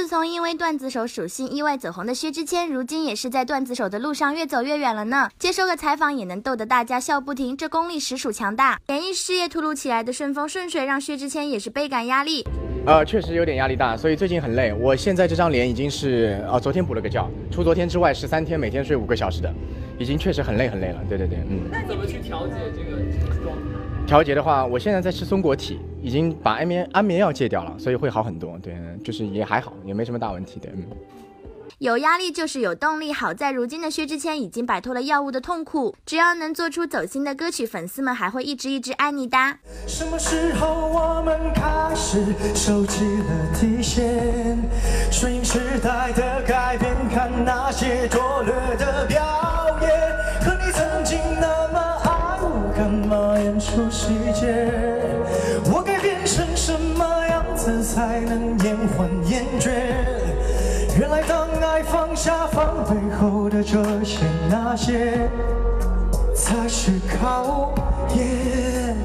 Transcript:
自从因为段子手属性意外走红的薛之谦，如今也是在段子手的路上越走越远了呢。接受个采访也能逗得大家笑不停，这功力实属强大。演艺事业突如其来的顺风顺水，让薛之谦也是倍感压力。呃，确实有点压力大，所以最近很累。我现在这张脸已经是啊，昨天补了个觉，除昨天之外，十三天每天睡五个小时的，已经确实很累很累了。对对对，嗯。那怎么去调节这个状态？调节的话，我现在在吃松果体，已经把安眠安眠药戒掉了，所以会好很多。对，就是也还好，也没什么大问题。对，嗯。有压力就是有动力。好在如今的薛之谦已经摆脱了药物的痛苦，只要能做出走心的歌曲，粉丝们还会一直一直爱你的。什么时候我们开始收起了底线？顺应时代的改变，看那些拙劣的表演。可你曾经那么爱我，干嘛演出细节？才能延缓厌倦？原来当爱放下防备后的这些那些，才是考验。